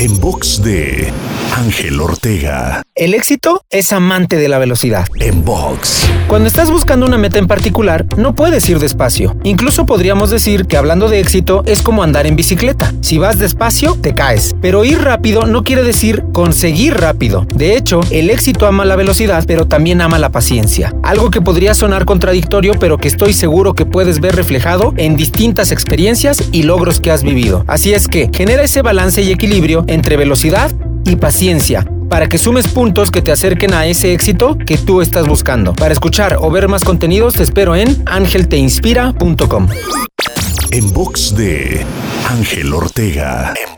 En box de Ángel Ortega. El éxito es amante de la velocidad. En box. Cuando estás buscando una meta en particular, no puedes ir despacio. Incluso podríamos decir que hablando de éxito es como andar en bicicleta. Si vas despacio, te caes. Pero ir rápido no quiere decir conseguir rápido. De hecho, el éxito ama la velocidad, pero también ama la paciencia. Algo que podría sonar contradictorio, pero que estoy seguro que puedes ver reflejado en distintas experiencias y logros que has vivido. Así es que genera ese balance y equilibrio entre velocidad y paciencia para que sumes puntos que te acerquen a ese éxito que tú estás buscando. Para escuchar o ver más contenidos te espero en angelteinspira.com. En box de Ángel Ortega. En.